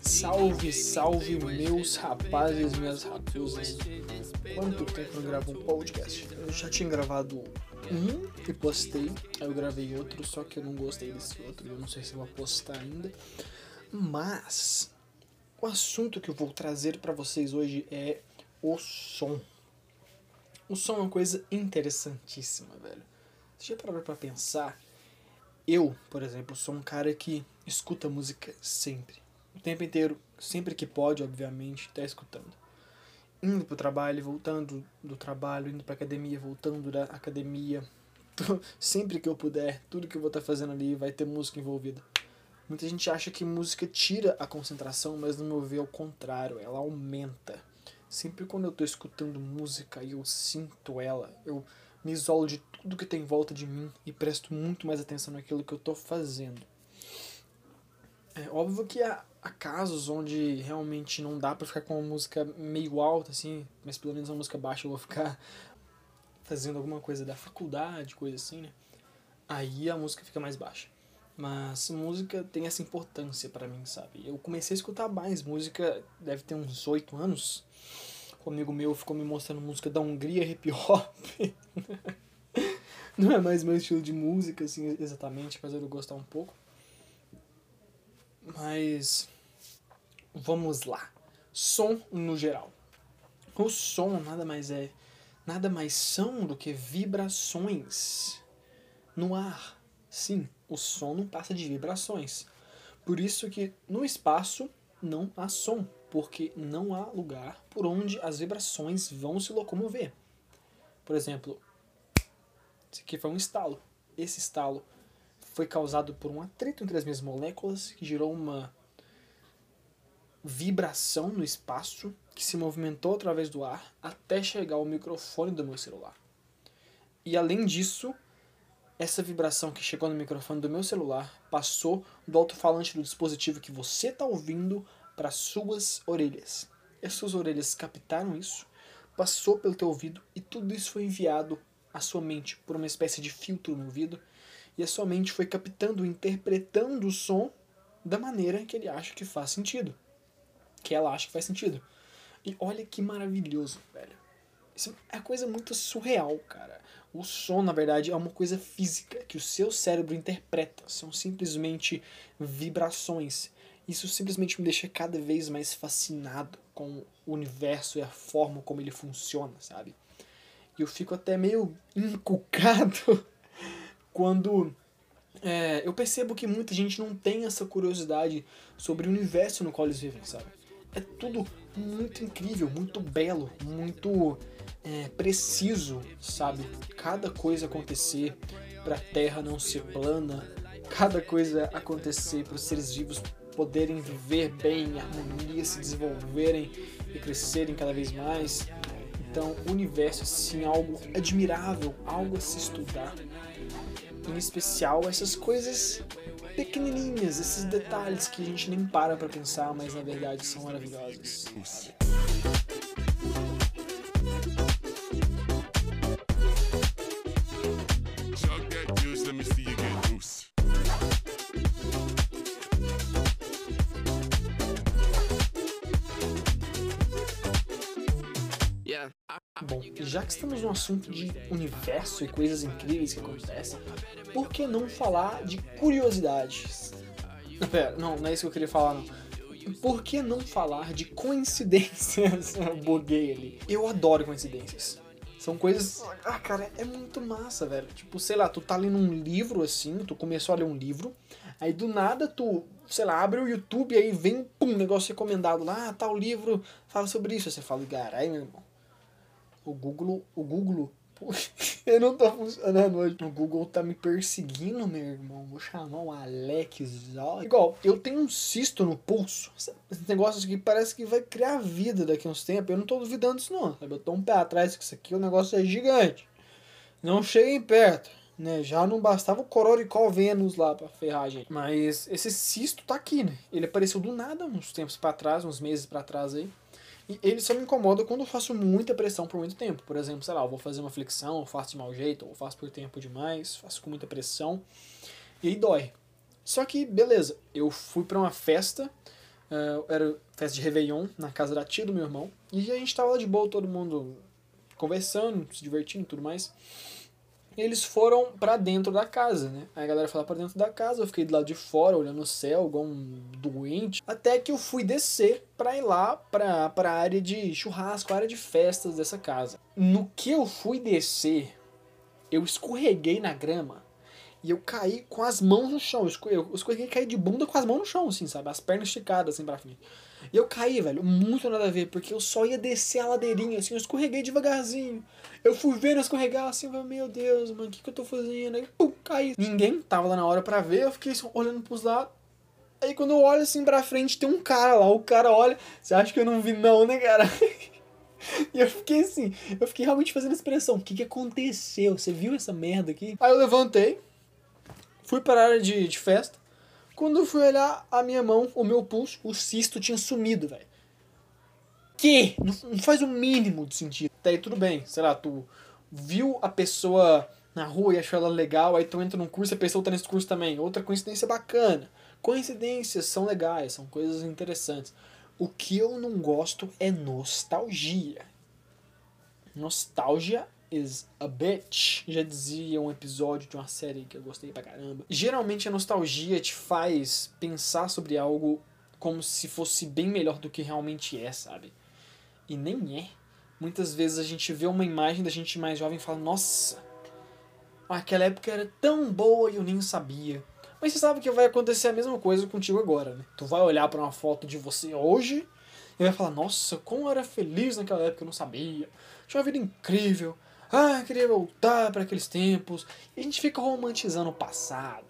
Salve, salve, meus rapazes, minhas raposas. Quanto tempo eu gravo um podcast? Eu já tinha gravado um e postei, aí eu gravei outro, só que eu não gostei desse outro, eu não sei se vou postar ainda. Mas o assunto que eu vou trazer para vocês hoje é o som. O som é uma coisa interessantíssima, velho. Você já parou pra pensar? Eu, por exemplo, sou um cara que escuta música sempre. O tempo inteiro, sempre que pode, obviamente, tá escutando. Indo pro trabalho, voltando do trabalho, indo pra academia, voltando da academia. Sempre que eu puder, tudo que eu vou estar tá fazendo ali vai ter música envolvida. Muita gente acha que música tira a concentração, mas no meu ver é o contrário, ela aumenta. Sempre quando eu tô escutando música e eu sinto ela, eu me isolo de tudo que tem em volta de mim e presto muito mais atenção naquilo que eu tô fazendo. É óbvio que há, há casos onde realmente não dá para ficar com uma música meio alta, assim, mas pelo menos uma música baixa eu vou ficar fazendo alguma coisa da faculdade, coisa assim, né? Aí a música fica mais baixa. Mas música tem essa importância para mim, sabe? Eu comecei a escutar mais música, deve ter uns oito anos. Um amigo meu ficou me mostrando música da Hungria, hip hop. Não é mais meu estilo de música, assim, exatamente, de eu gostar um pouco. Mas vamos lá. Som no geral. O som nada mais é, nada mais são do que vibrações no ar. Sim, o som não passa de vibrações. Por isso que no espaço não há som, porque não há lugar por onde as vibrações vão se locomover. Por exemplo, esse aqui foi um estalo. Esse estalo foi causado por um atrito entre as minhas moléculas que gerou uma vibração no espaço que se movimentou através do ar até chegar ao microfone do meu celular. E além disso, essa vibração que chegou no microfone do meu celular passou do alto-falante do dispositivo que você está ouvindo para suas orelhas. As suas orelhas captaram isso, passou pelo teu ouvido e tudo isso foi enviado à sua mente por uma espécie de filtro no ouvido e a sua mente foi captando, interpretando o som da maneira que ele acha que faz sentido, que ela acha que faz sentido. E olha que maravilhoso. Isso é coisa muito surreal, cara. O som, na verdade, é uma coisa física que o seu cérebro interpreta. São simplesmente vibrações. Isso simplesmente me deixa cada vez mais fascinado com o universo e a forma como ele funciona, sabe? E eu fico até meio encucado quando é, eu percebo que muita gente não tem essa curiosidade sobre o universo no qual eles vivem, sabe? É tudo muito incrível, muito belo, muito é, preciso, sabe? Cada coisa acontecer para a Terra não ser plana, cada coisa acontecer para os seres vivos poderem viver bem, em harmonia, se desenvolverem e crescerem cada vez mais. Então, o universo assim, algo admirável, algo a se estudar. Em especial essas coisas pequenininhas, esses detalhes que a gente nem para para pensar, mas na verdade são maravilhosos. Bom, já que estamos no assunto de universo e coisas incríveis que acontecem, por que não falar de curiosidades? Pera, não, não é isso que eu queria falar, não. Por que não falar de coincidências? Buguei ali. Eu adoro coincidências. São coisas. Ah, cara, é muito massa, velho. Tipo, sei lá, tu tá lendo um livro assim, tu começou a ler um livro, aí do nada tu, sei lá, abre o YouTube e aí vem, pum, negócio recomendado lá, ah, tal livro fala sobre isso. Aí você fala, carai, meu irmão o Google, o Google, eu não tô funcionando hoje. O Google tá me perseguindo, meu irmão. Vou chamar o Alex. Ó. Igual, eu tenho um cisto no pulso. Esse negócio aqui parece que vai criar vida daqui a uns tempos. Eu não tô duvidando disso, não. Eu tô um pé atrás que isso aqui, o negócio é gigante. Não cheguem perto. Né? Já não bastava o Cororicol Vênus lá pra ferrar a gente. Mas esse cisto tá aqui, né? Ele apareceu do nada uns tempos para trás, uns meses para trás aí. E ele só me incomoda quando eu faço muita pressão por muito tempo. Por exemplo, sei lá, eu vou fazer uma flexão, eu faço de mau jeito, ou faço por tempo demais, faço com muita pressão. E aí dói. Só que, beleza, eu fui pra uma festa, uh, era festa de Réveillon, na casa da tia do meu irmão, e a gente tava lá de boa, todo mundo conversando, se divertindo e tudo mais. Eles foram para dentro da casa, né? Aí a galera foi lá pra dentro da casa, eu fiquei do lado de fora, olhando o céu, igual um doente. Até que eu fui descer pra ir lá pra, pra área de churrasco, área de festas dessa casa. No que eu fui descer, eu escorreguei na grama e eu caí com as mãos no chão. Eu escorreguei e caí de bunda com as mãos no chão, assim, sabe? As pernas esticadas, assim, pra frente. E eu caí, velho, muito nada a ver, porque eu só ia descer a ladeirinha, assim, eu escorreguei devagarzinho. Eu fui vendo escorregar, assim, eu meu Deus, mano, o que, que eu tô fazendo? Aí, pum, caí. Ninguém tava lá na hora pra ver, eu fiquei assim, olhando pros lados. Aí quando eu olho assim pra frente, tem um cara lá, o cara olha, você acha que eu não vi não, né, cara? E eu fiquei assim, eu fiquei realmente fazendo expressão. O que, que aconteceu? Você viu essa merda aqui? Aí eu levantei, fui para a área de, de festa. Quando eu fui olhar a minha mão, o meu pulso, o cisto tinha sumido, velho. Que? Não, faz o mínimo de sentido. Daí tudo bem, sei lá, tu viu a pessoa na rua e achou ela legal, aí tu entra num curso e a pessoa tá nesse curso também. Outra coincidência bacana. Coincidências são legais, são coisas interessantes. O que eu não gosto é nostalgia. Nostalgia is a bitch. Já dizia um episódio de uma série que eu gostei pra caramba. Geralmente a nostalgia te faz pensar sobre algo como se fosse bem melhor do que realmente é, sabe? E nem é. Muitas vezes a gente vê uma imagem da gente mais jovem e fala: Nossa, aquela época era tão boa e eu nem sabia. Mas você sabe que vai acontecer a mesma coisa contigo agora, né? Tu vai olhar para uma foto de você hoje e vai falar: Nossa, como eu era feliz naquela época, eu não sabia. Tinha uma vida incrível ah, queria voltar para aqueles tempos. E a gente fica romantizando o passado,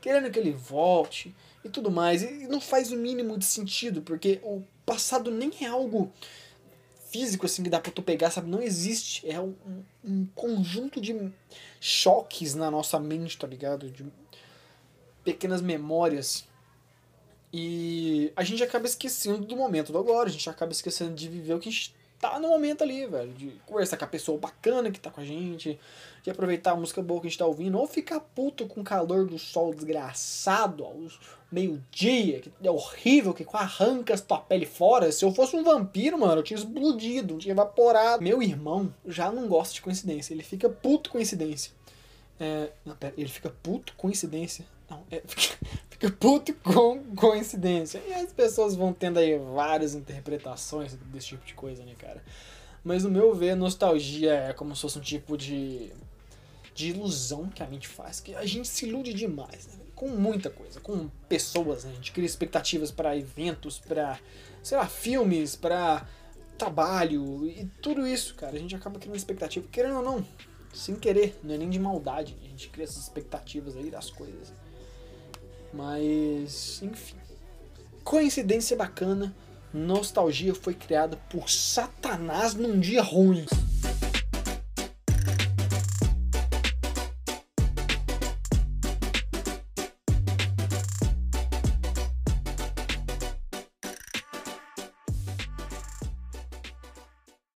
querendo que ele volte e tudo mais. E não faz o mínimo de sentido, porque o passado nem é algo físico assim que dá pra tu pegar, sabe? Não existe. É um, um conjunto de choques na nossa mente, tá ligado? De pequenas memórias. E a gente acaba esquecendo do momento do agora, a gente acaba esquecendo de viver o que a gente tá no momento ali, velho, de conversar com a pessoa bacana que tá com a gente, de aproveitar a música boa que a gente tá ouvindo, ou ficar puto com o calor do sol desgraçado ao meio-dia, que é horrível, que arranca tua pele fora. Se eu fosse um vampiro, mano, eu tinha explodido, tinha evaporado. Meu irmão já não gosta de coincidência, ele fica puto coincidência. É, não, pera, ele fica puto coincidência. Não, é, com coincidência. E as pessoas vão tendo aí várias interpretações desse tipo de coisa, né, cara? Mas no meu ver, nostalgia é como se fosse um tipo de, de ilusão que a mente faz, que a gente se ilude demais, né? Com muita coisa, com pessoas, né? A gente cria expectativas para eventos, para, sei lá, filmes, para trabalho e tudo isso, cara. A gente acaba criando expectativa, querendo ou não, sem querer, não é nem de maldade. A gente cria essas expectativas aí das coisas. Mas, enfim. Coincidência bacana. Nostalgia foi criada por Satanás num dia ruim.